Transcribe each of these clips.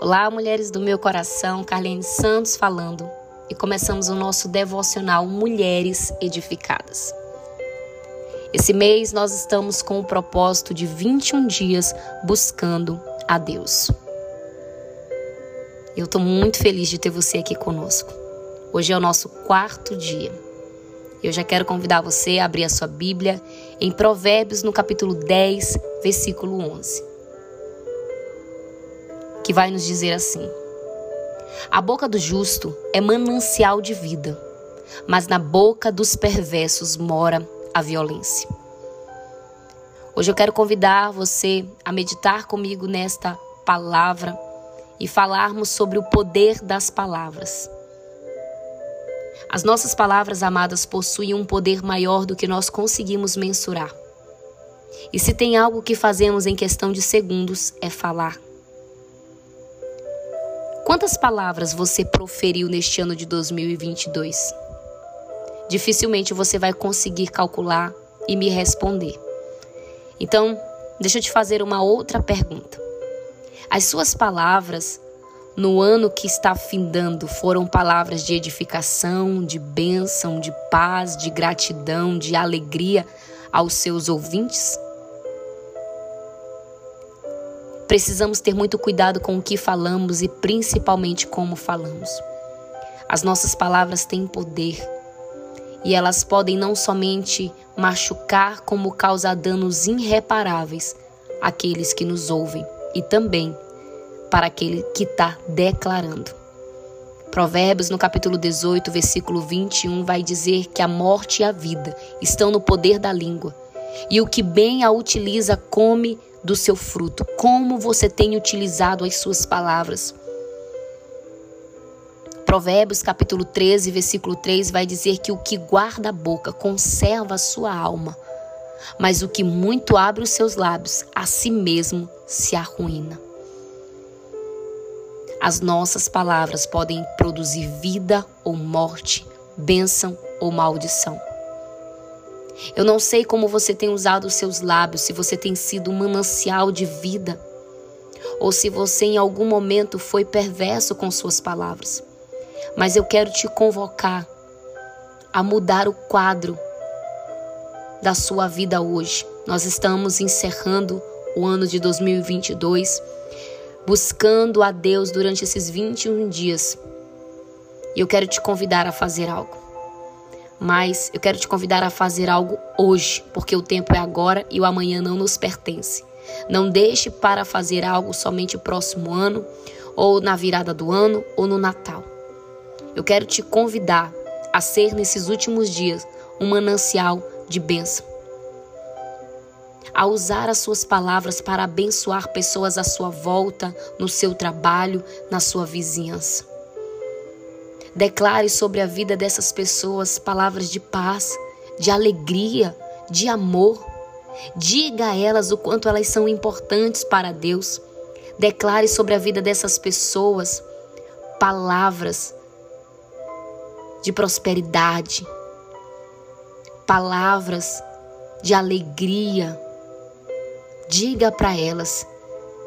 Olá, mulheres do meu coração, Carlene Santos falando e começamos o nosso devocional Mulheres Edificadas. Esse mês nós estamos com o propósito de 21 dias buscando a Deus. Eu estou muito feliz de ter você aqui conosco. Hoje é o nosso quarto dia. Eu já quero convidar você a abrir a sua Bíblia em Provérbios, no capítulo 10, versículo 11 que vai nos dizer assim: A boca do justo é manancial de vida, mas na boca dos perversos mora a violência. Hoje eu quero convidar você a meditar comigo nesta palavra e falarmos sobre o poder das palavras. As nossas palavras amadas possuem um poder maior do que nós conseguimos mensurar. E se tem algo que fazemos em questão de segundos é falar. Quantas palavras você proferiu neste ano de 2022? Dificilmente você vai conseguir calcular e me responder. Então, deixa eu te fazer uma outra pergunta. As suas palavras no ano que está findando foram palavras de edificação, de bênção, de paz, de gratidão, de alegria aos seus ouvintes? Precisamos ter muito cuidado com o que falamos e principalmente como falamos. As nossas palavras têm poder e elas podem não somente machucar, como causar danos irreparáveis àqueles que nos ouvem e também para aquele que está declarando. Provérbios, no capítulo 18, versículo 21, vai dizer que a morte e a vida estão no poder da língua, e o que bem a utiliza come do seu fruto, como você tem utilizado as suas palavras. Provérbios capítulo 13, versículo 3 vai dizer que o que guarda a boca conserva a sua alma, mas o que muito abre os seus lábios, a si mesmo se arruína. As nossas palavras podem produzir vida ou morte, bênção ou maldição. Eu não sei como você tem usado os seus lábios, se você tem sido um manancial de vida, ou se você em algum momento foi perverso com suas palavras. Mas eu quero te convocar a mudar o quadro da sua vida hoje. Nós estamos encerrando o ano de 2022, buscando a Deus durante esses 21 dias. E eu quero te convidar a fazer algo. Mas eu quero te convidar a fazer algo hoje, porque o tempo é agora e o amanhã não nos pertence. Não deixe para fazer algo somente o próximo ano, ou na virada do ano, ou no Natal. Eu quero te convidar a ser nesses últimos dias um manancial de bênção. A usar as suas palavras para abençoar pessoas à sua volta, no seu trabalho, na sua vizinhança. Declare sobre a vida dessas pessoas palavras de paz, de alegria, de amor. Diga a elas o quanto elas são importantes para Deus. Declare sobre a vida dessas pessoas palavras de prosperidade, palavras de alegria. Diga para elas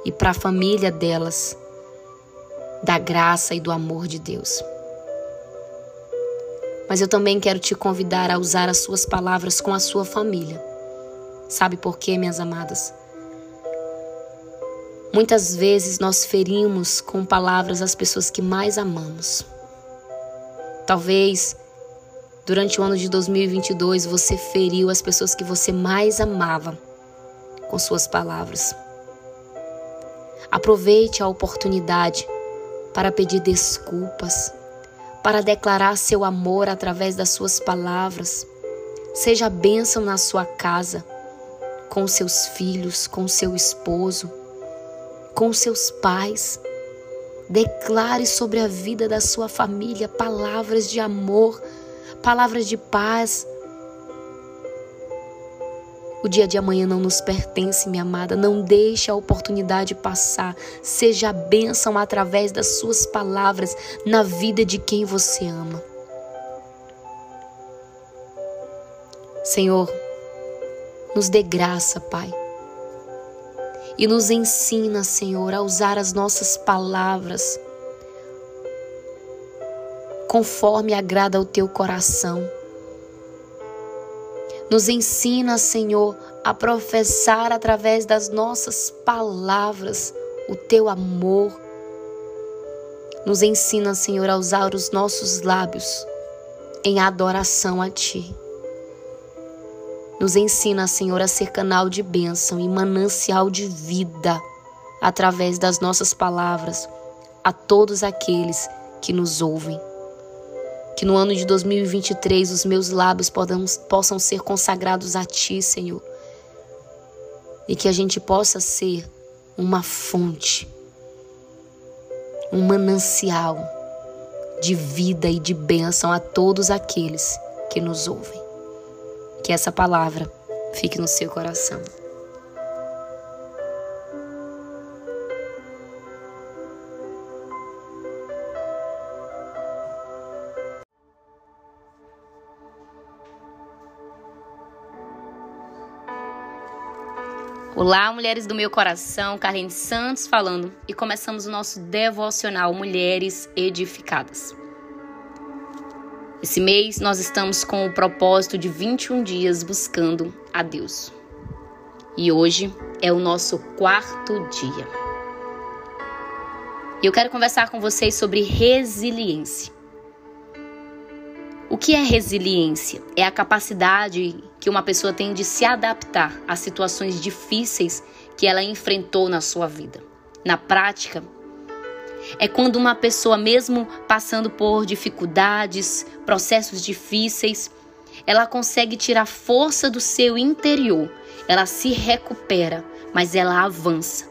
e para a família delas da graça e do amor de Deus. Mas eu também quero te convidar a usar as suas palavras com a sua família. Sabe por quê, minhas amadas? Muitas vezes nós ferimos com palavras as pessoas que mais amamos. Talvez durante o ano de 2022 você feriu as pessoas que você mais amava com suas palavras. Aproveite a oportunidade para pedir desculpas para declarar seu amor através das suas palavras. Seja bênção na sua casa, com seus filhos, com seu esposo, com seus pais. Declare sobre a vida da sua família palavras de amor, palavras de paz, o dia de amanhã não nos pertence, minha amada. Não deixe a oportunidade passar. Seja a bênção através das suas palavras na vida de quem você ama. Senhor, nos dê graça, Pai. e nos ensina, Senhor, a usar as nossas palavras conforme agrada ao teu coração. Nos ensina, Senhor, a professar através das nossas palavras o teu amor. Nos ensina, Senhor, a usar os nossos lábios em adoração a Ti. Nos ensina, Senhor, a ser canal de bênção e manancial de vida através das nossas palavras a todos aqueles que nos ouvem. Que no ano de 2023 os meus lábios podam, possam ser consagrados a Ti, Senhor. E que a gente possa ser uma fonte, um manancial de vida e de bênção a todos aqueles que nos ouvem. Que essa palavra fique no seu coração. Olá, mulheres do meu coração, Carlene Santos falando e começamos o nosso devocional Mulheres Edificadas. Esse mês nós estamos com o propósito de 21 dias buscando a Deus. E hoje é o nosso quarto dia. E eu quero conversar com vocês sobre resiliência. O que é resiliência? É a capacidade que uma pessoa tem de se adaptar a situações difíceis que ela enfrentou na sua vida. Na prática, é quando uma pessoa, mesmo passando por dificuldades, processos difíceis, ela consegue tirar força do seu interior, ela se recupera, mas ela avança.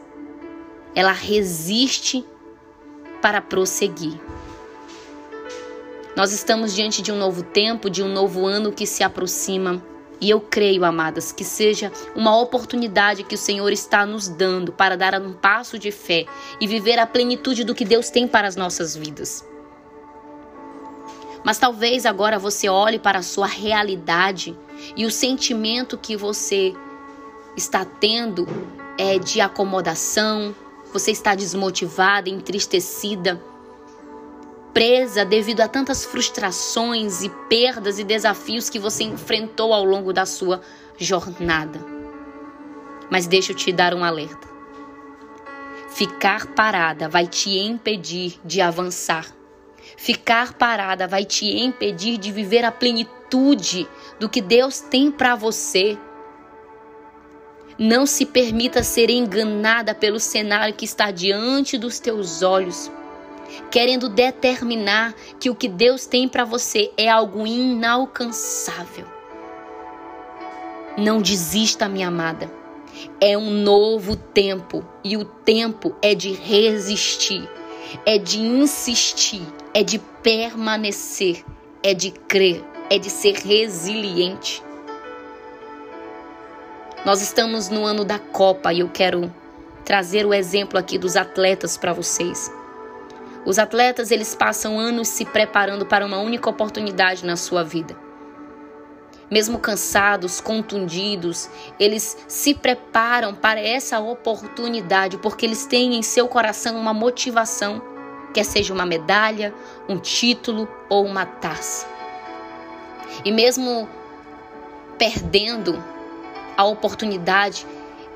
Ela resiste para prosseguir. Nós estamos diante de um novo tempo, de um novo ano que se aproxima. E eu creio, amadas, que seja uma oportunidade que o Senhor está nos dando para dar um passo de fé e viver a plenitude do que Deus tem para as nossas vidas. Mas talvez agora você olhe para a sua realidade e o sentimento que você está tendo é de acomodação, você está desmotivada, entristecida presa devido a tantas frustrações e perdas e desafios que você enfrentou ao longo da sua jornada. Mas deixa eu te dar um alerta. Ficar parada vai te impedir de avançar. Ficar parada vai te impedir de viver a plenitude do que Deus tem para você. Não se permita ser enganada pelo cenário que está diante dos teus olhos querendo determinar que o que Deus tem para você é algo inalcançável. Não desista, minha amada. É um novo tempo e o tempo é de resistir, é de insistir, é de permanecer, é de crer, é de ser resiliente. Nós estamos no ano da Copa e eu quero trazer o exemplo aqui dos atletas para vocês. Os atletas, eles passam anos se preparando para uma única oportunidade na sua vida. Mesmo cansados, contundidos, eles se preparam para essa oportunidade porque eles têm em seu coração uma motivação, quer seja uma medalha, um título ou uma taça. E mesmo perdendo a oportunidade,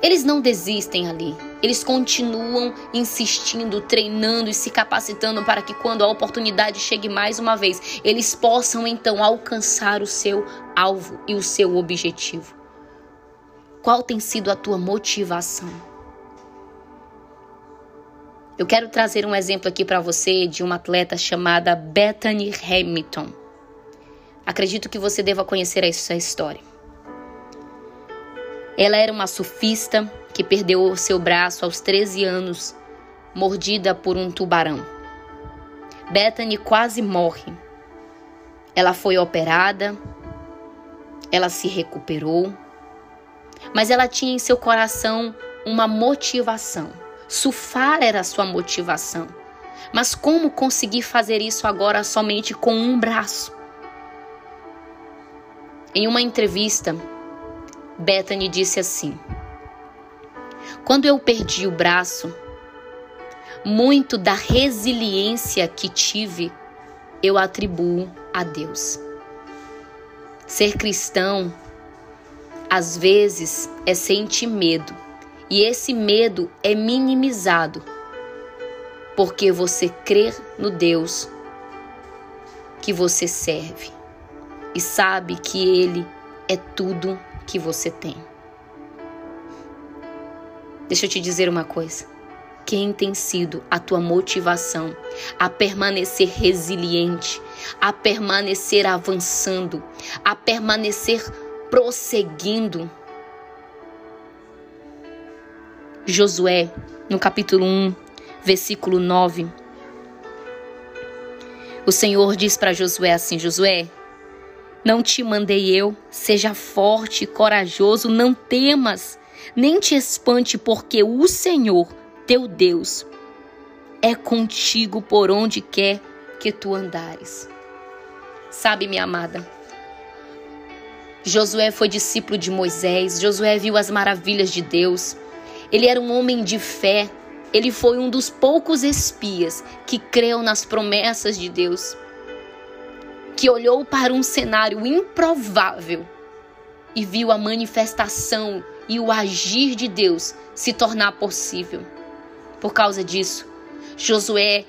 eles não desistem ali. Eles continuam insistindo, treinando e se capacitando para que quando a oportunidade chegue mais uma vez, eles possam então alcançar o seu alvo e o seu objetivo. Qual tem sido a tua motivação? Eu quero trazer um exemplo aqui para você de uma atleta chamada Bethany Hamilton. Acredito que você deva conhecer essa história. Ela era uma sufista que perdeu seu braço aos 13 anos, mordida por um tubarão. Bethany quase morre. Ela foi operada, ela se recuperou, mas ela tinha em seu coração uma motivação. Surfar era sua motivação. Mas como conseguir fazer isso agora somente com um braço? Em uma entrevista, Bethany disse assim: Quando eu perdi o braço, muito da resiliência que tive eu atribuo a Deus. Ser cristão, às vezes, é sentir medo, e esse medo é minimizado porque você crê no Deus que você serve e sabe que Ele é tudo que você tem. Deixa eu te dizer uma coisa. Quem tem sido a tua motivação a permanecer resiliente, a permanecer avançando, a permanecer prosseguindo? Josué, no capítulo 1, versículo 9. O Senhor diz para Josué assim: Josué, não te mandei eu, seja forte e corajoso, não temas, nem te espante, porque o Senhor, teu Deus, é contigo por onde quer que tu andares. Sabe, minha amada, Josué foi discípulo de Moisés, Josué viu as maravilhas de Deus. Ele era um homem de fé, ele foi um dos poucos espias que creu nas promessas de Deus que olhou para um cenário improvável e viu a manifestação e o agir de Deus se tornar possível. Por causa disso, Josué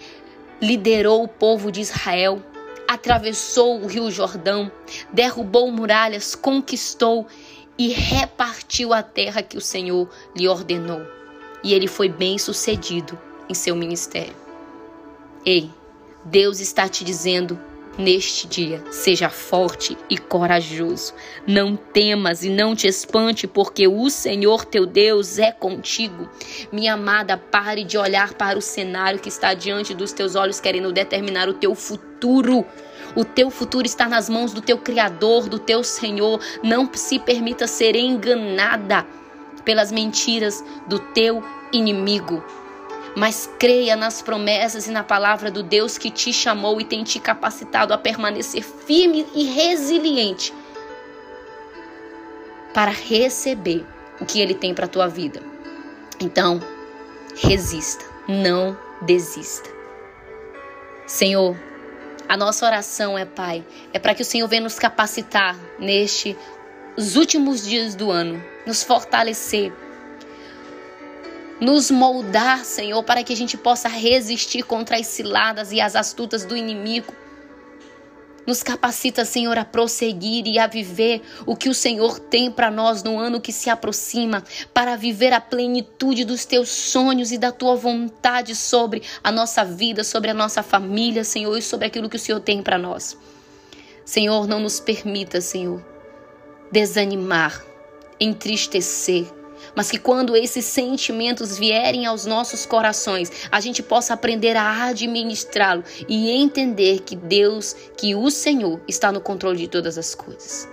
liderou o povo de Israel, atravessou o Rio Jordão, derrubou muralhas, conquistou e repartiu a terra que o Senhor lhe ordenou. E ele foi bem sucedido em seu ministério. Ei, Deus está te dizendo Neste dia, seja forte e corajoso. Não temas e não te espante, porque o Senhor teu Deus é contigo. Minha amada, pare de olhar para o cenário que está diante dos teus olhos, querendo determinar o teu futuro. O teu futuro está nas mãos do teu Criador, do teu Senhor. Não se permita ser enganada pelas mentiras do teu inimigo mas creia nas promessas e na palavra do Deus que te chamou e tem te capacitado a permanecer firme e resiliente para receber o que ele tem para a tua vida. Então, resista, não desista. Senhor, a nossa oração é, Pai, é para que o Senhor venha nos capacitar neste os últimos dias do ano, nos fortalecer nos moldar, Senhor, para que a gente possa resistir contra as ciladas e as astutas do inimigo. Nos capacita, Senhor, a prosseguir e a viver o que o Senhor tem para nós no ano que se aproxima, para viver a plenitude dos teus sonhos e da tua vontade sobre a nossa vida, sobre a nossa família, Senhor, e sobre aquilo que o Senhor tem para nós. Senhor, não nos permita, Senhor, desanimar, entristecer, mas que quando esses sentimentos vierem aos nossos corações, a gente possa aprender a administrá-lo e entender que Deus, que o Senhor está no controle de todas as coisas.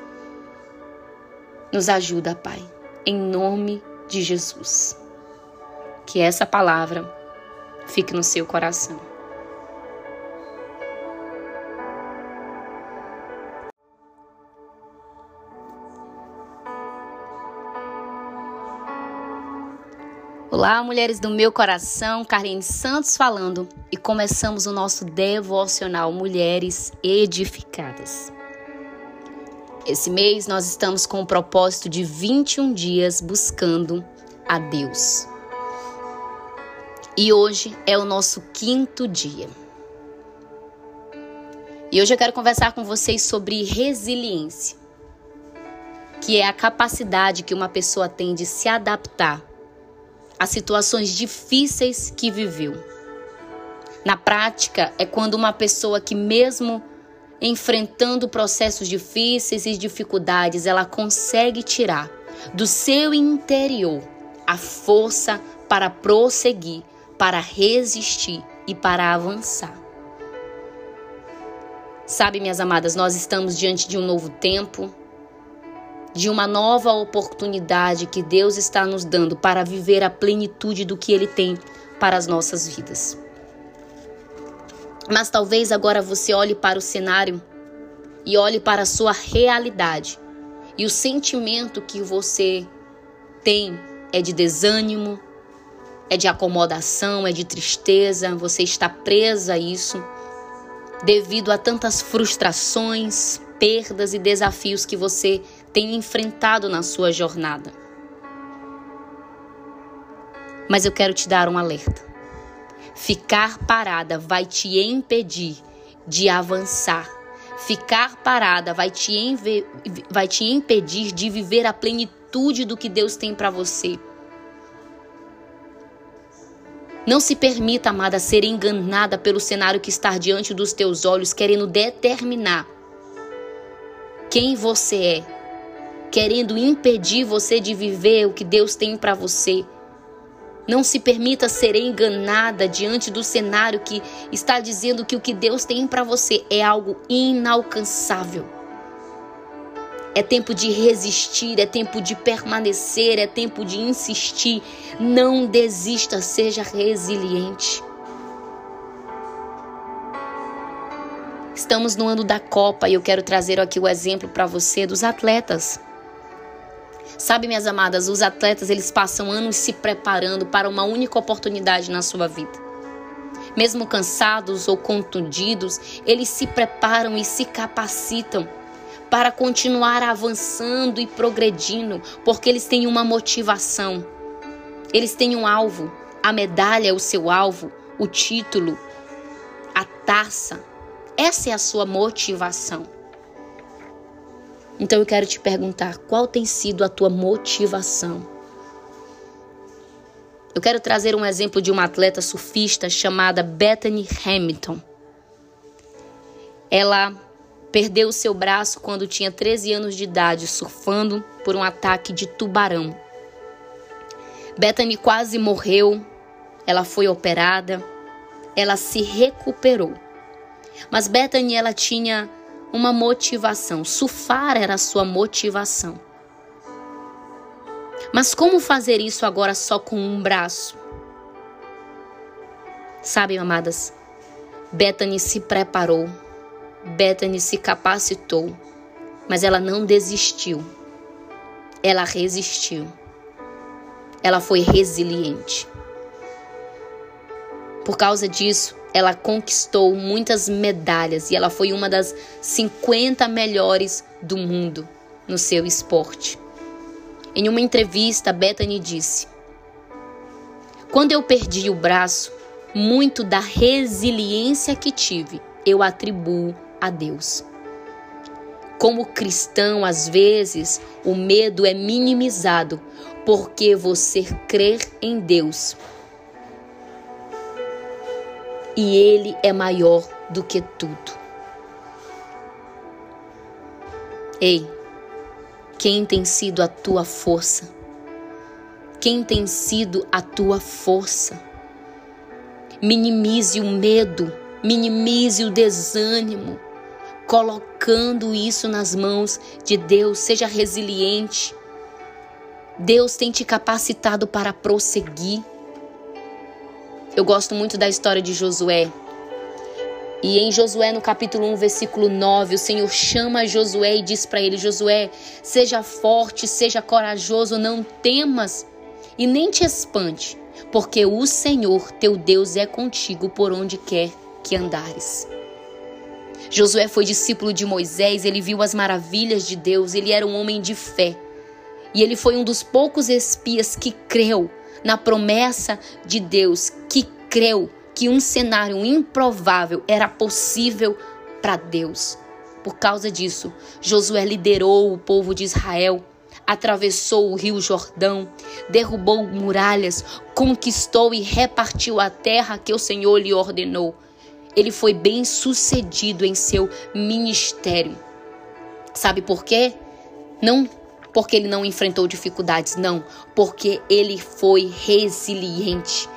Nos ajuda, Pai, em nome de Jesus. Que essa palavra fique no seu coração. Olá, mulheres do meu coração, Carlene Santos falando e começamos o nosso devocional Mulheres Edificadas. Esse mês nós estamos com o propósito de 21 dias buscando a Deus. E hoje é o nosso quinto dia. E hoje eu quero conversar com vocês sobre resiliência, que é a capacidade que uma pessoa tem de se adaptar as situações difíceis que viveu. Na prática, é quando uma pessoa que, mesmo enfrentando processos difíceis e dificuldades, ela consegue tirar do seu interior a força para prosseguir, para resistir e para avançar. Sabe, minhas amadas, nós estamos diante de um novo tempo, de uma nova oportunidade que Deus está nos dando para viver a plenitude do que Ele tem para as nossas vidas. Mas talvez agora você olhe para o cenário e olhe para a sua realidade e o sentimento que você tem é de desânimo, é de acomodação, é de tristeza, você está presa a isso devido a tantas frustrações, perdas e desafios que você tem enfrentado na sua jornada. Mas eu quero te dar um alerta. Ficar parada vai te impedir de avançar. Ficar parada vai te, vai te impedir de viver a plenitude do que Deus tem para você. Não se permita, amada, ser enganada pelo cenário que está diante dos teus olhos, querendo determinar quem você é, querendo impedir você de viver o que Deus tem para você. Não se permita ser enganada diante do cenário que está dizendo que o que Deus tem para você é algo inalcançável. É tempo de resistir, é tempo de permanecer, é tempo de insistir. Não desista, seja resiliente. Estamos no ano da Copa e eu quero trazer aqui o exemplo para você dos atletas. Sabe, minhas amadas, os atletas eles passam anos se preparando para uma única oportunidade na sua vida. Mesmo cansados ou contundidos, eles se preparam e se capacitam para continuar avançando e progredindo, porque eles têm uma motivação. Eles têm um alvo. A medalha é o seu alvo, o título, a taça. Essa é a sua motivação. Então eu quero te perguntar, qual tem sido a tua motivação? Eu quero trazer um exemplo de uma atleta surfista chamada Bethany Hamilton. Ela Perdeu o seu braço quando tinha 13 anos de idade, surfando por um ataque de tubarão. Bethany quase morreu, ela foi operada, ela se recuperou. Mas Bethany ela tinha uma motivação, surfar era a sua motivação. Mas como fazer isso agora só com um braço? Sabe, amadas, Bethany se preparou Bethany se capacitou, mas ela não desistiu. Ela resistiu. Ela foi resiliente. Por causa disso, ela conquistou muitas medalhas e ela foi uma das 50 melhores do mundo no seu esporte. Em uma entrevista, Bethany disse: Quando eu perdi o braço, muito da resiliência que tive eu atribuo a Deus. Como cristão, às vezes, o medo é minimizado porque você crer em Deus. E Ele é maior do que tudo. Ei, quem tem sido a tua força? Quem tem sido a tua força? Minimize o medo, minimize o desânimo, colocando isso nas mãos de Deus. Seja resiliente. Deus tem te capacitado para prosseguir. Eu gosto muito da história de Josué. E em Josué, no capítulo 1, versículo 9, o Senhor chama Josué e diz para ele: Josué, seja forte, seja corajoso, não temas e nem te espante, porque o Senhor teu Deus é contigo por onde quer que andares. Josué foi discípulo de Moisés, ele viu as maravilhas de Deus, ele era um homem de fé. E ele foi um dos poucos espias que creu na promessa de Deus, que creu que um cenário improvável era possível para Deus. Por causa disso, Josué liderou o povo de Israel, atravessou o rio Jordão, derrubou muralhas, conquistou e repartiu a terra que o Senhor lhe ordenou ele foi bem sucedido em seu ministério. Sabe por quê? Não porque ele não enfrentou dificuldades, não, porque ele foi resiliente.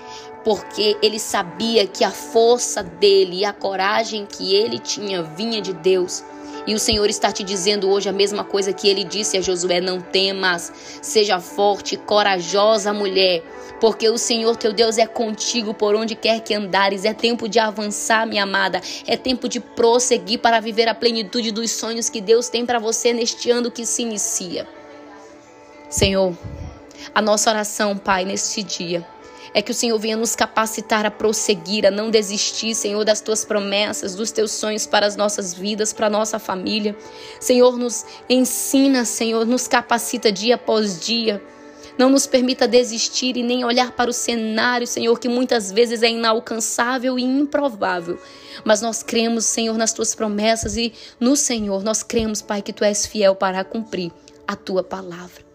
Porque ele sabia que a força dele e a coragem que ele tinha vinha de Deus. E o Senhor está te dizendo hoje a mesma coisa que ele disse a Josué: não temas, seja forte, corajosa mulher, porque o Senhor teu Deus é contigo por onde quer que andares. É tempo de avançar, minha amada, é tempo de prosseguir para viver a plenitude dos sonhos que Deus tem para você neste ano que se inicia. Senhor, A nossa oração, Pai, neste dia é que o Senhor venha nos capacitar a prosseguir, a não desistir, Senhor, das tuas promessas, dos teus sonhos para as nossas vidas, para a nossa família. Senhor, nos ensina, Senhor, nos capacita dia após dia. Não nos permita desistir e nem olhar para o cenário, Senhor, que muitas vezes é inalcançável e improvável. Mas nós cremos, Senhor, nas tuas promessas e no Senhor nós cremos, Pai, que tu és fiel para cumprir a tua palavra.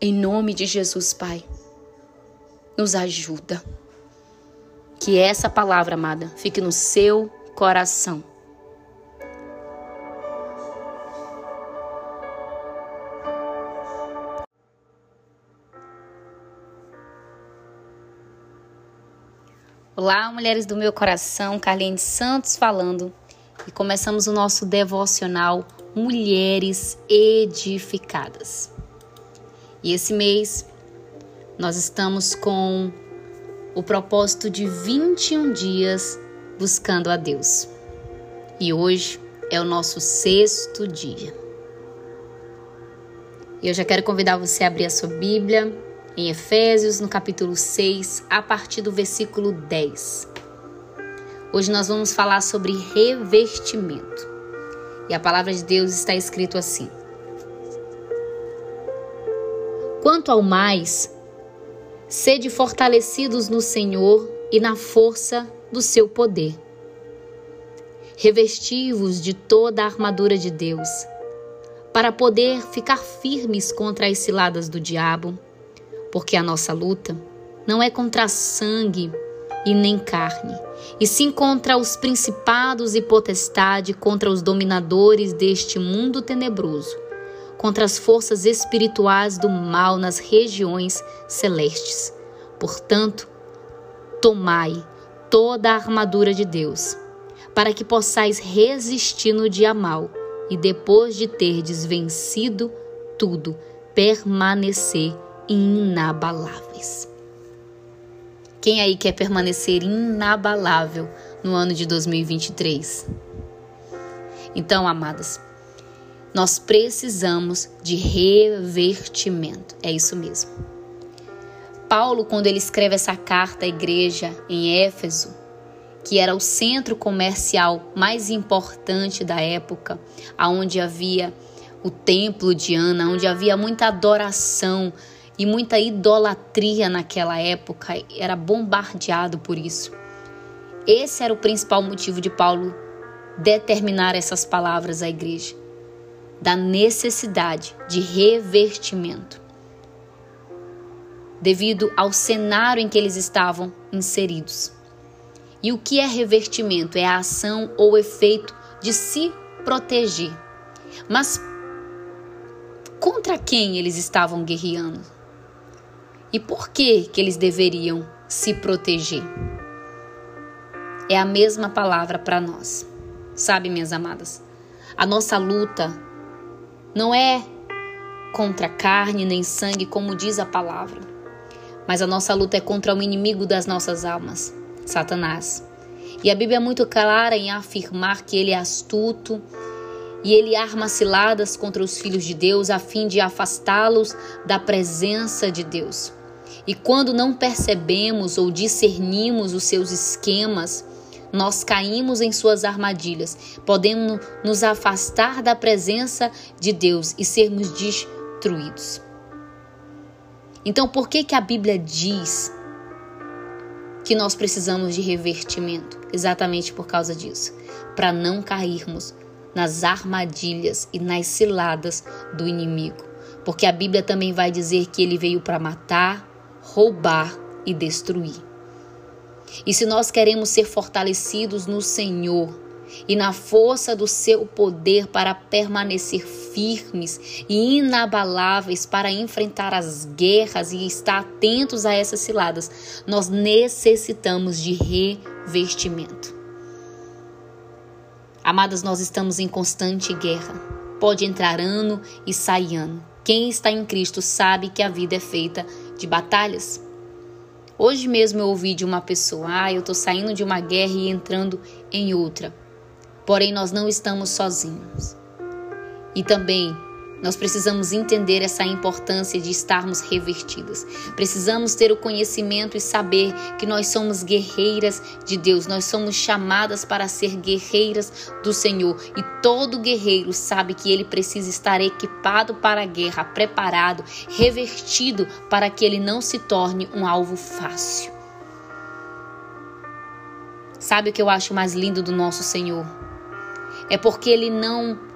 Em nome de Jesus, Pai nos ajuda. Que essa palavra, amada, fique no seu coração. Olá, mulheres do meu coração, Carlene Santos falando. E começamos o nosso devocional Mulheres Edificadas. E esse mês nós estamos com o propósito de 21 dias buscando a Deus. E hoje é o nosso sexto dia. E eu já quero convidar você a abrir a sua Bíblia em Efésios, no capítulo 6, a partir do versículo 10. Hoje nós vamos falar sobre revestimento. E a palavra de Deus está escrito assim: Quanto ao mais, Sede fortalecidos no Senhor e na força do seu poder. Revesti-vos de toda a armadura de Deus, para poder ficar firmes contra as ciladas do diabo, porque a nossa luta não é contra sangue e nem carne, e sim contra os principados e potestade, contra os dominadores deste mundo tenebroso contra as forças espirituais do mal nas regiões celestes. Portanto, tomai toda a armadura de Deus, para que possais resistir no dia mal e depois de terdes vencido tudo, permanecer inabaláveis. Quem aí quer permanecer inabalável no ano de 2023? Então, amadas, nós precisamos de revertimento. É isso mesmo. Paulo, quando ele escreve essa carta à igreja em Éfeso, que era o centro comercial mais importante da época, aonde havia o templo de Ana, onde havia muita adoração e muita idolatria naquela época, era bombardeado por isso. Esse era o principal motivo de Paulo determinar essas palavras à igreja da necessidade de revertimento, devido ao cenário em que eles estavam inseridos. E o que é revertimento? É a ação ou efeito de se proteger. Mas contra quem eles estavam guerreando? E por que que eles deveriam se proteger? É a mesma palavra para nós. Sabe, minhas amadas? A nossa luta não é contra carne nem sangue, como diz a palavra, mas a nossa luta é contra o inimigo das nossas almas, Satanás. E a Bíblia é muito clara em afirmar que ele é astuto e ele arma ciladas contra os filhos de Deus a fim de afastá-los da presença de Deus. E quando não percebemos ou discernimos os seus esquemas, nós caímos em suas armadilhas, podemos nos afastar da presença de Deus e sermos destruídos. Então, por que que a Bíblia diz que nós precisamos de revertimento? Exatamente por causa disso, para não cairmos nas armadilhas e nas ciladas do inimigo. Porque a Bíblia também vai dizer que ele veio para matar, roubar e destruir. E se nós queremos ser fortalecidos no Senhor e na força do seu poder para permanecer firmes e inabaláveis para enfrentar as guerras e estar atentos a essas ciladas, nós necessitamos de revestimento. Amadas, nós estamos em constante guerra. Pode entrar ano e sair ano. Quem está em Cristo sabe que a vida é feita de batalhas. Hoje mesmo eu ouvi de uma pessoa: ah, eu estou saindo de uma guerra e entrando em outra. Porém, nós não estamos sozinhos. E também Nós precisamos entender essa importância de estarmos revertidas. Precisamos ter o conhecimento e saber que nós somos guerreiras de Deus. Nós somos chamadas para ser guerreiras do Senhor. E todo guerreiro sabe que ele precisa estar equipado para a guerra, preparado, revertido para que ele não se torne um alvo fácil. Sabe o que eu acho mais lindo do nosso Senhor? É porque ele não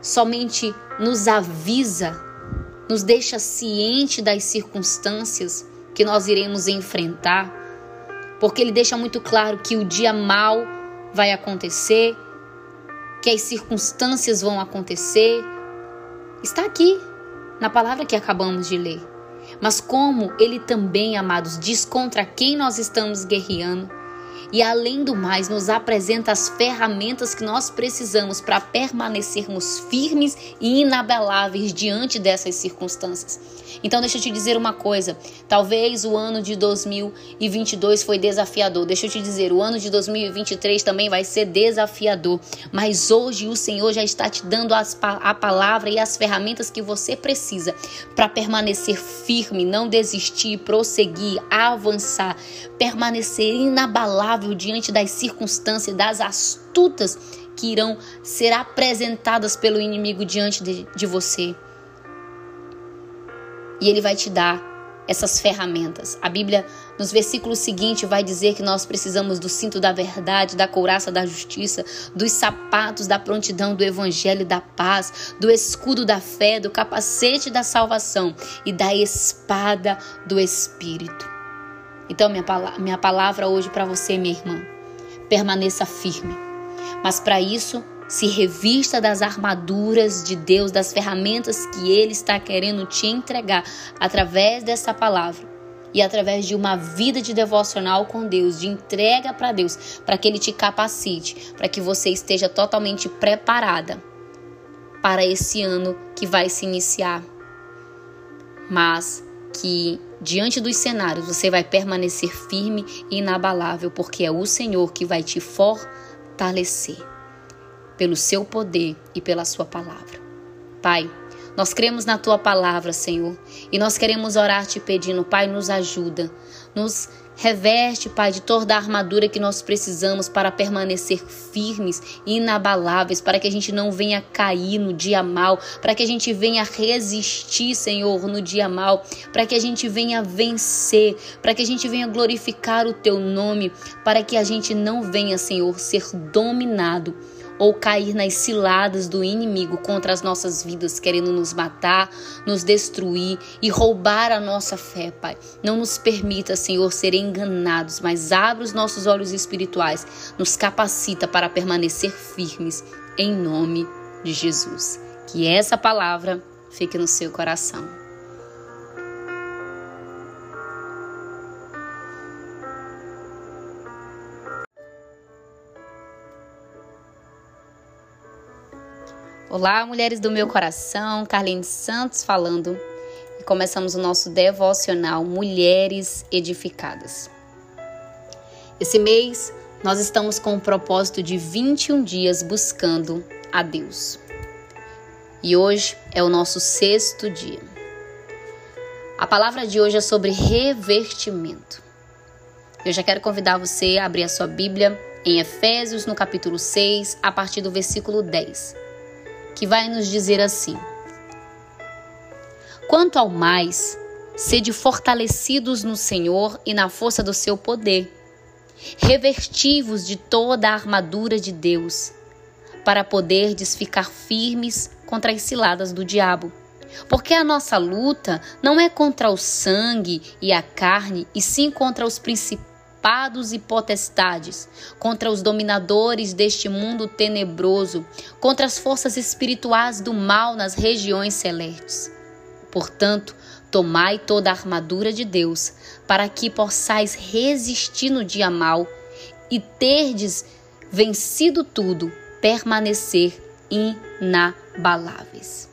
somente nos avisa, nos deixa ciente das circunstâncias que nós iremos enfrentar, porque ele deixa muito claro que o dia mal vai acontecer, que as circunstâncias vão acontecer. Está aqui na palavra que acabamos de ler. Mas como ele também, amados, diz contra quem nós estamos guerreando, e além do mais, nos apresenta as ferramentas que nós precisamos para permanecermos firmes e inabaláveis diante dessas circunstâncias. Então, deixa eu te dizer uma coisa: talvez o ano de 2022 foi desafiador. Deixa eu te dizer, o ano de 2023 também vai ser desafiador. Mas hoje o Senhor já está te dando as, a palavra e as ferramentas que você precisa para permanecer firme, não desistir, prosseguir, avançar, permanecer inabalável diante das circunstâncias, das astutas que irão ser apresentadas pelo inimigo diante de, de você e ele vai te dar essas ferramentas. A Bíblia, nos versículos seguintes, vai dizer que nós precisamos do cinto da verdade, da couraça da justiça, dos sapatos da prontidão do evangelho da paz, do escudo da fé, do capacete da salvação e da espada do espírito. Então, minha, minha palavra hoje para você, minha irmã, permaneça firme. Mas para isso, se revista das armaduras de Deus, das ferramentas que Ele está querendo te entregar através dessa palavra e através de uma vida de devocional com Deus, de entrega para Deus, para que Ele te capacite, para que você esteja totalmente preparada para esse ano que vai se iniciar. Mas que diante dos cenários você vai permanecer firme e inabalável, porque é o Senhor que vai te fortalecer pelo seu poder e pela sua palavra. Pai, nós cremos na tua palavra, Senhor, e nós queremos orar te pedindo, Pai, nos ajuda, nos reveste, Pai, de toda a armadura que nós precisamos para permanecer firmes e inabaláveis, para que a gente não venha cair no dia mal, para que a gente venha resistir, Senhor, no dia mal, para que a gente venha vencer, para que a gente venha glorificar o teu nome, para que a gente não venha, Senhor, ser dominado ou cair nas ciladas do inimigo contra as nossas vidas, querendo nos matar, nos destruir e roubar a nossa fé, Pai. Não nos permita, Senhor, ser enganados, mas abre os nossos olhos espirituais, nos capacita para permanecer firmes em nome de Jesus. Que essa palavra fique no seu coração. Olá, mulheres do meu coração, Carlene Santos falando. E começamos o nosso devocional Mulheres Edificadas. Esse mês nós estamos com o propósito de 21 dias buscando a Deus. E hoje é o nosso sexto dia. A palavra de hoje é sobre revertimento. Eu já quero convidar você a abrir a sua Bíblia em Efésios, no capítulo 6, a partir do versículo 10 que vai nos dizer assim: Quanto ao mais, sede fortalecidos no Senhor e na força do seu poder, revertivos de toda a armadura de Deus, para poderdes ficar firmes contra as ciladas do diabo. Porque a nossa luta não é contra o sangue e a carne, e sim contra os principais principados e potestades, contra os dominadores deste mundo tenebroso, contra as forças espirituais do mal nas regiões celestes. Portanto, tomai toda a armadura de Deus, para que possais resistir no dia mal e terdes vencido tudo, permanecer inabaláveis.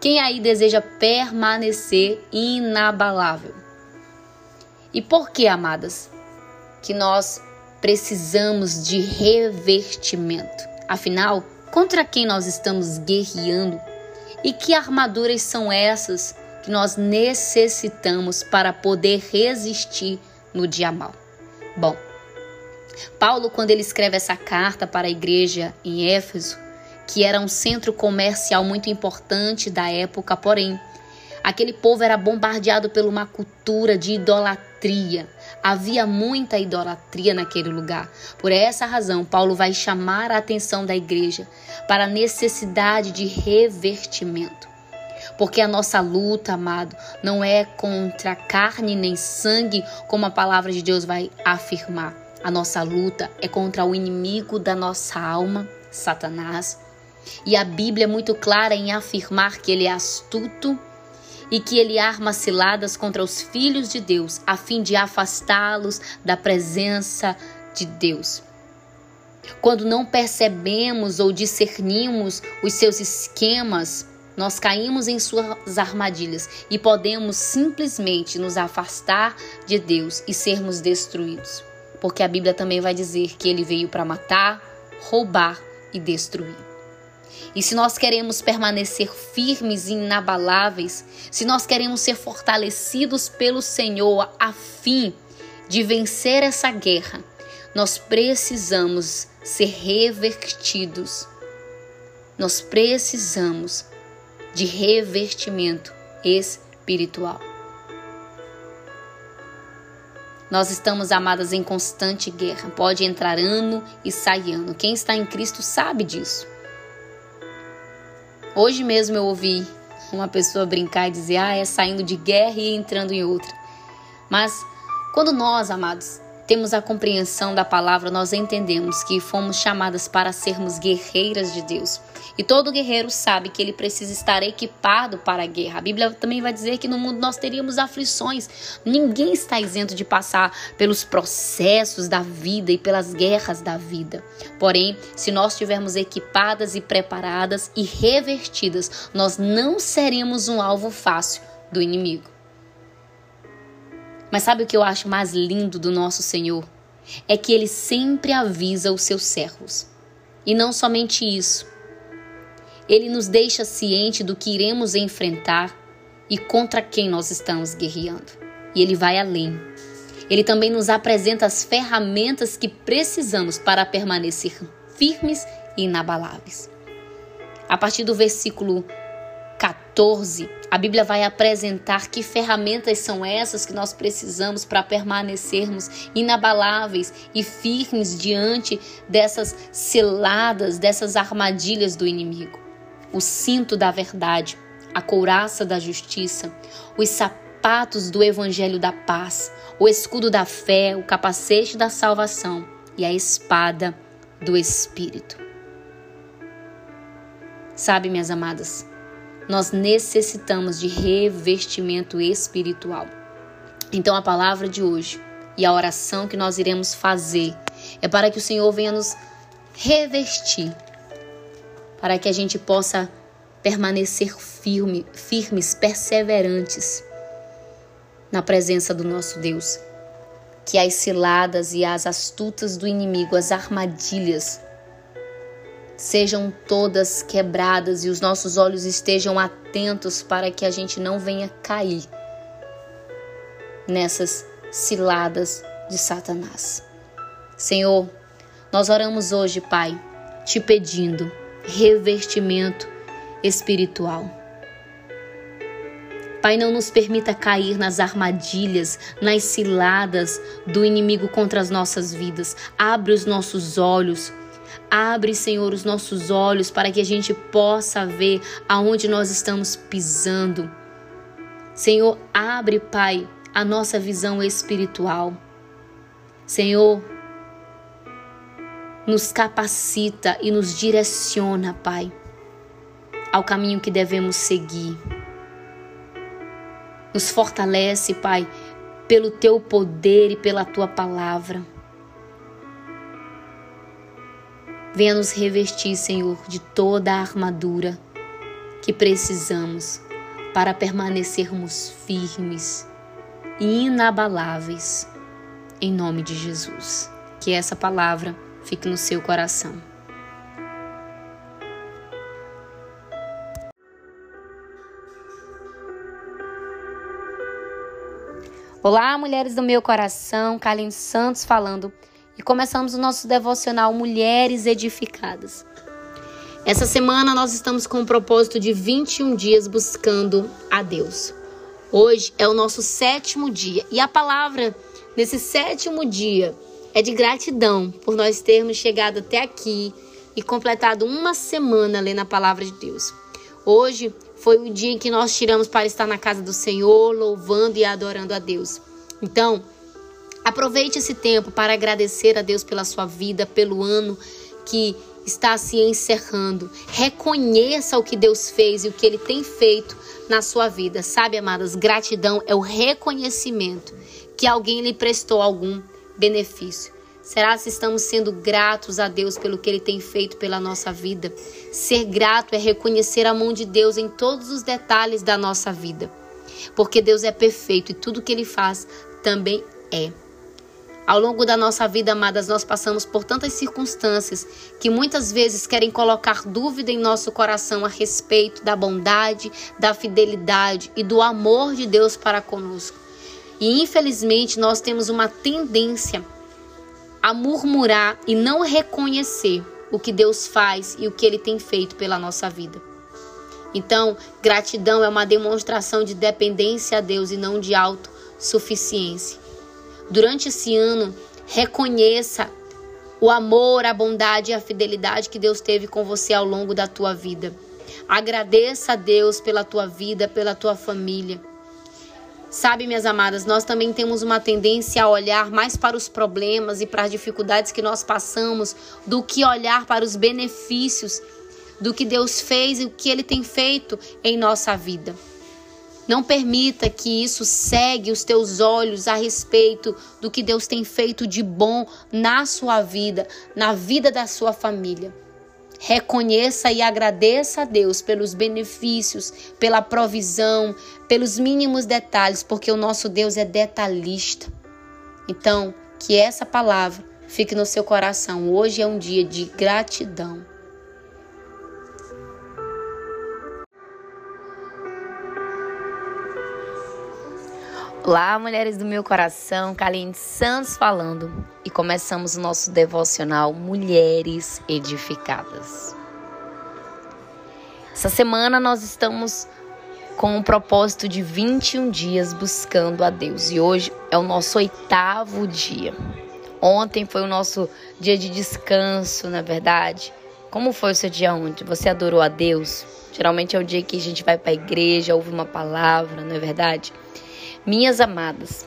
Quem aí deseja permanecer inabalável? E por que, amadas? Que nós precisamos de revertimento. Afinal, contra quem nós estamos guerreando? E que armaduras são essas que nós necessitamos para poder resistir no dia mal? Bom, Paulo, quando ele escreve essa carta para a igreja em Éfeso, que era um centro comercial muito importante da época, porém, aquele povo era bombardeado por uma cultura de idolatria. Havia muita idolatria naquele lugar. Por essa razão, Paulo vai chamar a atenção da igreja para a necessidade de revertimento. Porque a nossa luta, amado, não é contra carne nem sangue, como a palavra de Deus vai afirmar. A nossa luta é contra o inimigo da nossa alma, Satanás. E a Bíblia é muito clara em afirmar que ele é astuto e que ele arma ciladas contra os filhos de Deus, a fim de afastá-los da presença de Deus. Quando não percebemos ou discernimos os seus esquemas, nós caímos em suas armadilhas e podemos simplesmente nos afastar de Deus e sermos destruídos. Porque a Bíblia também vai dizer que ele veio para matar, roubar e destruir. E se nós queremos permanecer firmes e inabaláveis, se nós queremos ser fortalecidos pelo Senhor a fim de vencer essa guerra, nós precisamos ser revertidos. Nós precisamos de revertimento espiritual. Nós estamos amadas em constante guerra. Pode entrar ano e sair ano. Quem está em Cristo sabe disso. Hoje mesmo eu ouvi uma pessoa brincar e dizer: "Ah, é saindo de guerra e entrando em outra". Mas quando nós, amados, temos a compreensão da palavra, nós entendemos que fomos chamadas para sermos guerreiras de Deus. E todo guerreiro sabe que ele precisa estar equipado para a guerra. A Bíblia também vai dizer que no mundo nós teríamos aflições. Ninguém está isento de passar pelos processos da vida e pelas guerras da vida. Porém, se nós estivermos equipadas e preparadas e revertidas, nós não seremos um alvo fácil do inimigo. Mas sabe o que eu acho mais lindo do nosso Senhor? É que ele sempre avisa os seus servos. E não somente isso, ele nos deixa ciente do que iremos enfrentar e contra quem nós estamos guerreando. E ele vai além. Ele também nos apresenta as ferramentas que precisamos para permanecer firmes e inabaláveis. A partir do versículo 14, a Bíblia vai apresentar que ferramentas são essas que nós precisamos para permanecermos inabaláveis e firmes diante dessas ciladas, dessas armadilhas do inimigo o cinto da verdade, a couraça da justiça, os sapatos do evangelho da paz, o escudo da fé, o capacete da salvação e a espada do Espírito. Sabe, minhas amadas, nós necessitamos de revestimento espiritual. Então, a palavra de hoje e a oração que nós iremos fazer é para que o Senhor venha nos revestir para que a gente possa permanecer firme, firmes, perseverantes na presença do nosso Deus. Que as ciladas e as astutas do inimigo, as armadilhas, sejam todas quebradas e os nossos olhos estejam atentos para que a gente não venha cair nessas ciladas de Satanás. Senhor, nós oramos hoje, Pai, te pedindo revestimento espiritual. Pai, não nos permita cair nas armadilhas, nas ciladas do inimigo contra as nossas vidas. Abre os nossos olhos. Abre, Senhor, os nossos olhos para que a gente possa ver aonde nós estamos pisando. Senhor, abre, Pai, a nossa visão espiritual. Senhor, nos capacita e nos direciona, Pai, ao caminho que devemos seguir. Nos fortalece, Pai, pelo teu poder e pela tua palavra. Venha nos revestir, Senhor, de toda a armadura que precisamos para permanecermos firmes e inabaláveis. Em nome de Jesus. Que essa palavra fique no seu coração. Olá, mulheres do meu coração, Kalin Santos falando e começamos o nosso devocional Mulheres Edificadas. Essa semana nós estamos com o propósito de 21 dias buscando a Deus. Hoje é o nosso sétimo dia e a palavra nesse sétimo dia é de gratidão por nós termos chegado até aqui e completado uma semana lendo a palavra de Deus. Hoje foi o dia em que nós tiramos para estar na casa do Senhor, louvando e adorando a Deus. Então, aproveite esse tempo para agradecer a Deus pela sua vida, pelo ano que está se encerrando. Reconheça o que Deus fez e o que ele tem feito na sua vida. Sabe, amadas, gratidão é o reconhecimento que alguém lhe prestou algum benefício. Será se estamos sendo gratos a Deus pelo que Ele tem feito pela nossa vida? Ser grato é reconhecer a mão de Deus em todos os detalhes da nossa vida. Porque Deus é perfeito e tudo que Ele faz também é. Ao longo da nossa vida, amadas, nós passamos por tantas circunstâncias que muitas vezes querem colocar dúvida em nosso coração a respeito da bondade, da fidelidade e do amor de Deus para conosco. E infelizmente nós temos uma tendência a murmurar e não reconhecer o que Deus faz e o que ele tem feito pela nossa vida. Então, gratidão é uma demonstração de dependência a Deus e não de autossuficiência. Durante esse ano, reconheça o amor, a bondade e a fidelidade que Deus teve com você ao longo da tua vida. Agradeça a Deus pela tua vida, pela tua família. Sabe, minhas amadas, nós também temos uma tendência a olhar mais para os problemas e para as dificuldades que nós passamos do que olhar para os benefícios do que Deus fez e o que ele tem feito em nossa vida. Não permita que isso segue os teus olhos a respeito do que Deus tem feito de bom na sua vida, na vida da sua família. Reconheça e agradeça a Deus pelos benefícios, pela provisão, pelos mínimos detalhes, porque o nosso Deus é detalhista. Então, que essa palavra fique no seu coração. Hoje é um dia de gratidão. Olá, mulheres do meu coração, Kaline Santos falando e começamos o nosso devocional Mulheres Edificadas. Essa semana nós estamos com o propósito de 21 dias buscando a Deus e hoje é o nosso oitavo dia. Ontem foi o nosso dia de descanso, na verdade. Como foi o seu dia ontem? Você adorou a Deus? Geralmente é o dia que a gente vai para a igreja, ouve uma palavra, não é verdade? Minhas amadas,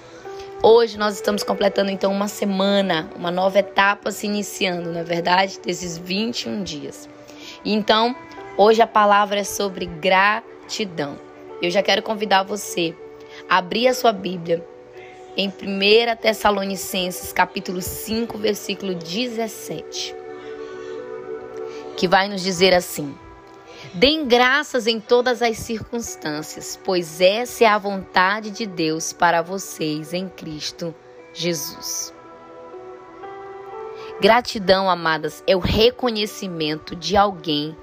hoje nós estamos completando então uma semana, uma nova etapa se iniciando, na é verdade, desses 21 dias. Então, hoje a palavra é sobre gratidão. Eu já quero convidar você a abrir a sua Bíblia em 1 Tessalonicenses, capítulo 5, versículo 17, que vai nos dizer assim: Deem graças em todas as circunstâncias, pois essa é a vontade de Deus para vocês em Cristo Jesus. Gratidão, amadas, é o reconhecimento de alguém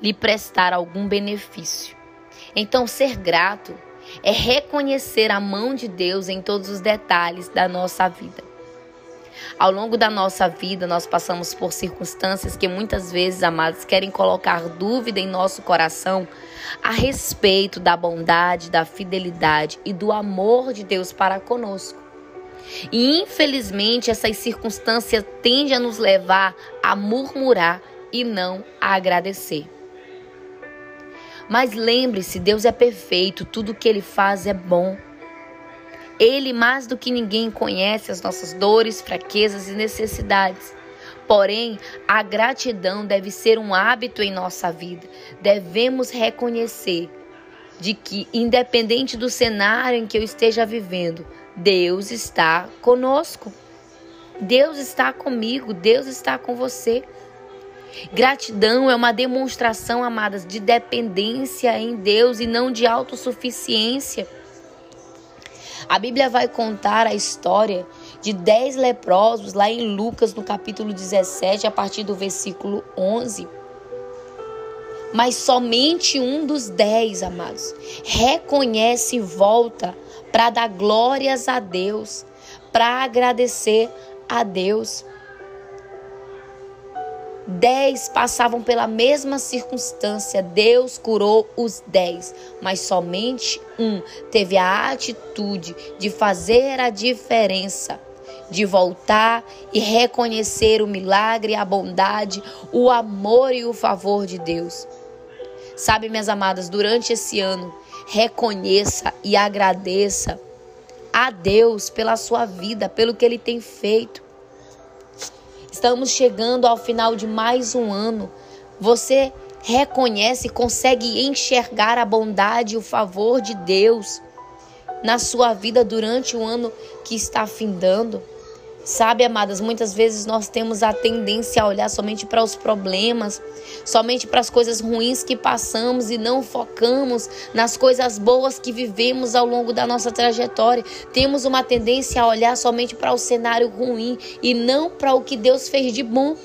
lhe prestar algum benefício. Então, ser grato é reconhecer a mão de Deus em todos os detalhes da nossa vida. Ao longo da nossa vida, nós passamos por circunstâncias que muitas vezes, amados, querem colocar dúvida em nosso coração a respeito da bondade, da fidelidade e do amor de Deus para conosco. E infelizmente, essas circunstâncias tendem a nos levar a murmurar e não a agradecer. Mas lembre-se, Deus é perfeito, tudo que ele faz é bom. Ele, mais do que ninguém, conhece as nossas dores, fraquezas e necessidades. Porém, a gratidão deve ser um hábito em nossa vida. Devemos reconhecer de que, independente do cenário em que eu esteja vivendo, Deus está conosco. Deus está comigo, Deus está com você. Gratidão é uma demonstração, amadas, de dependência em Deus e não de autossuficiência. A Bíblia vai contar a história de dez leprosos lá em Lucas, no capítulo 17, a partir do versículo 11. Mas somente um dos dez, amados, reconhece e volta para dar glórias a Deus, para agradecer a Deus. Dez passavam pela mesma circunstância, Deus curou os dez, mas somente um teve a atitude de fazer a diferença, de voltar e reconhecer o milagre, a bondade, o amor e o favor de Deus. Sabe, minhas amadas, durante esse ano, reconheça e agradeça a Deus pela sua vida, pelo que Ele tem feito. Estamos chegando ao final de mais um ano. Você reconhece, consegue enxergar a bondade e o favor de Deus na sua vida durante o ano que está findando? Sabe, amadas, muitas vezes nós temos a tendência a olhar somente para os problemas, somente para as coisas ruins que passamos e não focamos nas coisas boas que vivemos ao longo da nossa trajetória. Temos uma tendência a olhar somente para o cenário ruim e não para o que Deus fez de bom.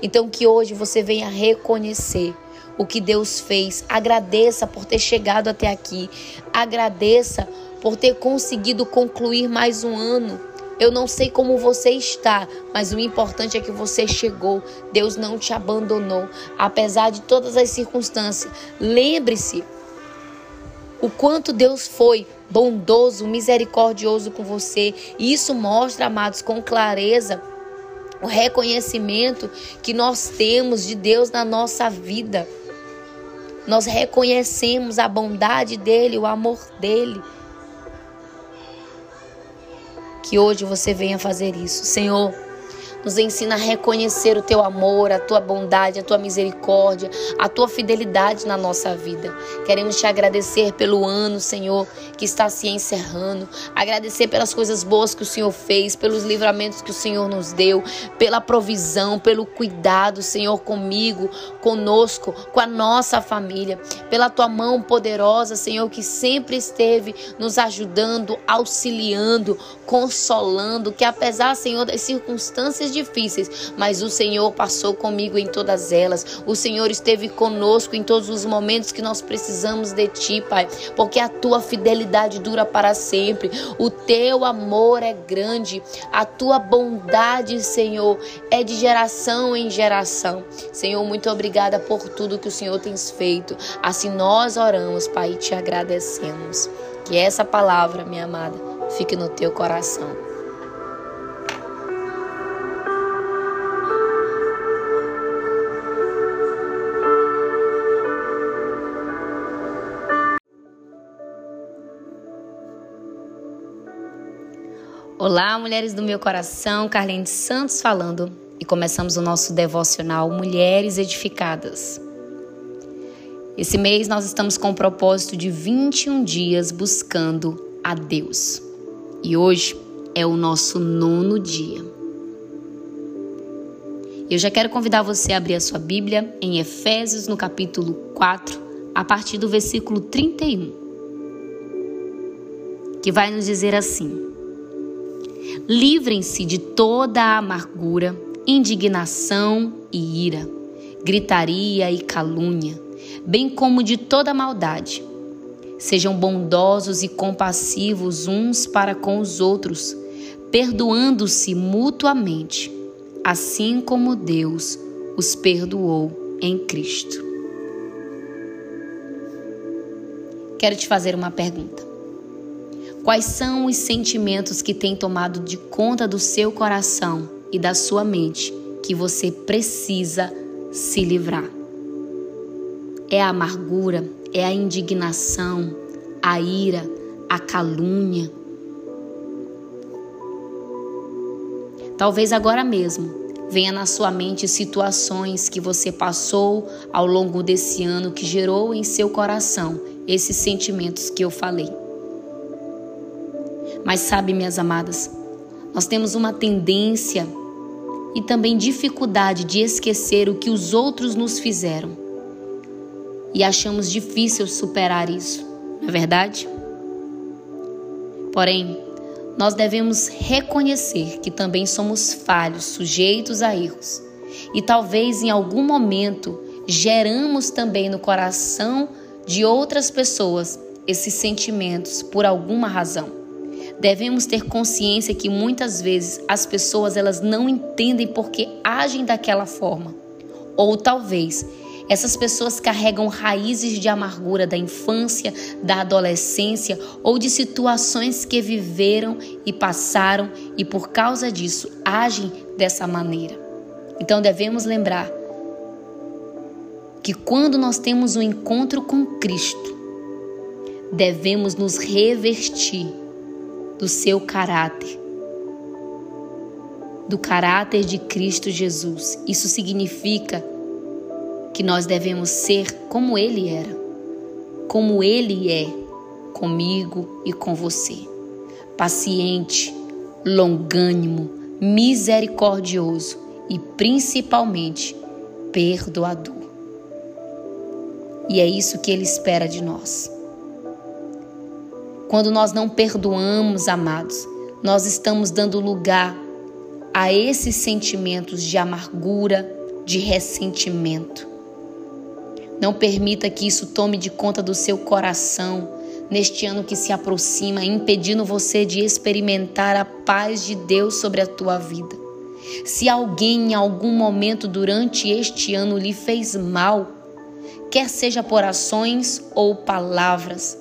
Então, que hoje você venha reconhecer o que Deus fez. Agradeça por ter chegado até aqui. Agradeça por ter conseguido concluir mais um ano. Eu não sei como você está, mas o importante é que você chegou. Deus não te abandonou, apesar de todas as circunstâncias. Lembre-se o quanto Deus foi bondoso, misericordioso com você. E isso mostra, amados, com clareza o reconhecimento que nós temos de Deus na nossa vida. Nós reconhecemos a bondade dele, o amor dele. Que hoje você venha fazer isso. Senhor, nos ensina a reconhecer o teu amor, a tua bondade, a tua misericórdia, a tua fidelidade na nossa vida. Queremos te agradecer pelo ano, Senhor, que está se encerrando. Agradecer pelas coisas boas que o Senhor fez, pelos livramentos que o Senhor nos deu, pela provisão, pelo cuidado, Senhor, comigo, conosco, com a nossa família. Pela tua mão poderosa, Senhor, que sempre esteve nos ajudando, auxiliando, consolando, que apesar, Senhor, das circunstâncias difíceis, mas o Senhor passou comigo em todas elas. O Senhor esteve conosco em todos os momentos que nós precisamos de Ti, Pai, porque a Tua fidelidade dura para sempre. O Teu amor é grande, a Tua bondade, Senhor, é de geração em geração. Senhor, muito obrigada por tudo que o Senhor tem feito. Assim nós oramos, Pai, e te agradecemos. Que essa palavra, minha amada, fique no teu coração. Olá, mulheres do meu coração, Carlene Santos falando e começamos o nosso devocional Mulheres Edificadas. Esse mês nós estamos com o propósito de 21 dias buscando a Deus e hoje é o nosso nono dia. Eu já quero convidar você a abrir a sua Bíblia em Efésios, no capítulo 4, a partir do versículo 31, que vai nos dizer assim. Livrem-se de toda a amargura, indignação e ira, gritaria e calúnia, bem como de toda maldade. Sejam bondosos e compassivos uns para com os outros, perdoando-se mutuamente, assim como Deus os perdoou em Cristo. Quero te fazer uma pergunta. Quais são os sentimentos que têm tomado de conta do seu coração e da sua mente que você precisa se livrar? É a amargura, é a indignação, a ira, a calúnia. Talvez agora mesmo venha na sua mente situações que você passou ao longo desse ano que gerou em seu coração esses sentimentos que eu falei. Mas sabe, minhas amadas, nós temos uma tendência e também dificuldade de esquecer o que os outros nos fizeram. E achamos difícil superar isso, não é verdade? Porém, nós devemos reconhecer que também somos falhos, sujeitos a erros. E talvez em algum momento geramos também no coração de outras pessoas esses sentimentos por alguma razão. Devemos ter consciência que muitas vezes as pessoas elas não entendem porque agem daquela forma. Ou talvez essas pessoas carregam raízes de amargura da infância, da adolescência ou de situações que viveram e passaram e por causa disso agem dessa maneira. Então devemos lembrar que quando nós temos um encontro com Cristo, devemos nos revestir do seu caráter, do caráter de Cristo Jesus. Isso significa que nós devemos ser como Ele era, como Ele é comigo e com você. Paciente, longânimo, misericordioso e principalmente perdoador. E é isso que Ele espera de nós. Quando nós não perdoamos, amados, nós estamos dando lugar a esses sentimentos de amargura, de ressentimento. Não permita que isso tome de conta do seu coração neste ano que se aproxima, impedindo você de experimentar a paz de Deus sobre a tua vida. Se alguém em algum momento durante este ano lhe fez mal, quer seja por ações ou palavras,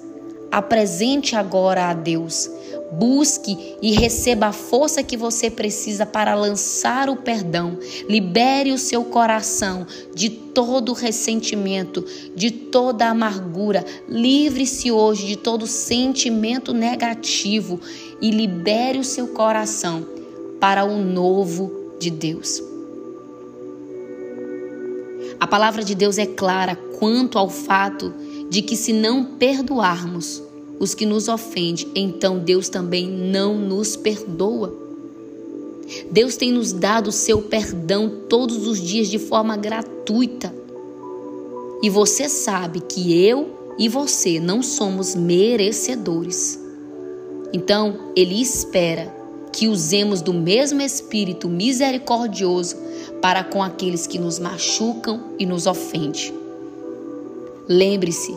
apresente agora a Deus. Busque e receba a força que você precisa para lançar o perdão. Libere o seu coração de todo ressentimento, de toda amargura. Livre-se hoje de todo sentimento negativo e libere o seu coração para o novo de Deus. A palavra de Deus é clara quanto ao fato de que se não perdoarmos os que nos ofendem, então Deus também não nos perdoa. Deus tem nos dado o seu perdão todos os dias de forma gratuita. E você sabe que eu e você não somos merecedores. Então, Ele espera que usemos do mesmo Espírito misericordioso para com aqueles que nos machucam e nos ofendem. Lembre-se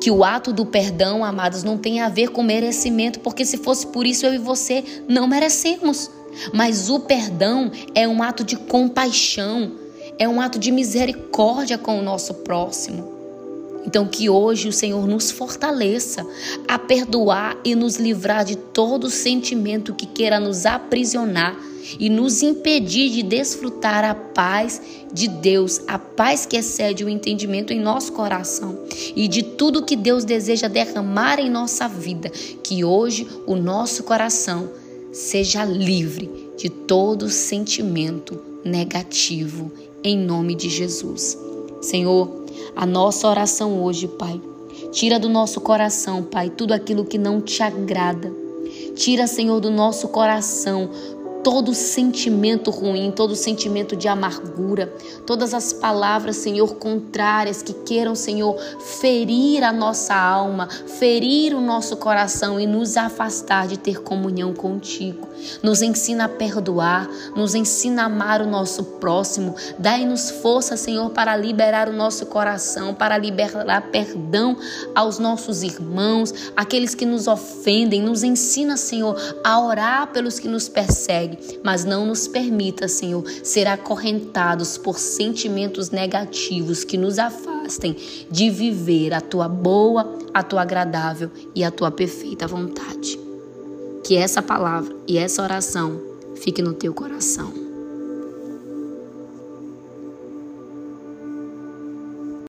que o ato do perdão, amados, não tem a ver com merecimento, porque se fosse por isso eu e você não merecemos. Mas o perdão é um ato de compaixão, é um ato de misericórdia com o nosso próximo. Então, que hoje o Senhor nos fortaleça a perdoar e nos livrar de todo sentimento que queira nos aprisionar e nos impedir de desfrutar a paz de Deus, a paz que excede o entendimento em nosso coração e de tudo que Deus deseja derramar em nossa vida. Que hoje o nosso coração seja livre de todo sentimento negativo, em nome de Jesus. Senhor, a nossa oração hoje, Pai, tira do nosso coração, Pai, tudo aquilo que não te agrada. Tira, Senhor, do nosso coração todo sentimento ruim, todo sentimento de amargura, todas as palavras, Senhor, contrárias que queiram, Senhor, ferir a nossa alma, ferir o nosso coração e nos afastar de ter comunhão contigo. Nos ensina a perdoar, nos ensina a amar o nosso próximo. Dai-nos força, Senhor, para liberar o nosso coração, para liberar perdão aos nossos irmãos, aqueles que nos ofendem. Nos ensina, Senhor, a orar pelos que nos perseguem, mas não nos permita, Senhor, ser acorrentados por sentimentos negativos que nos afastem de viver a tua boa, a tua agradável e a tua perfeita vontade. Que essa palavra e essa oração fique no teu coração.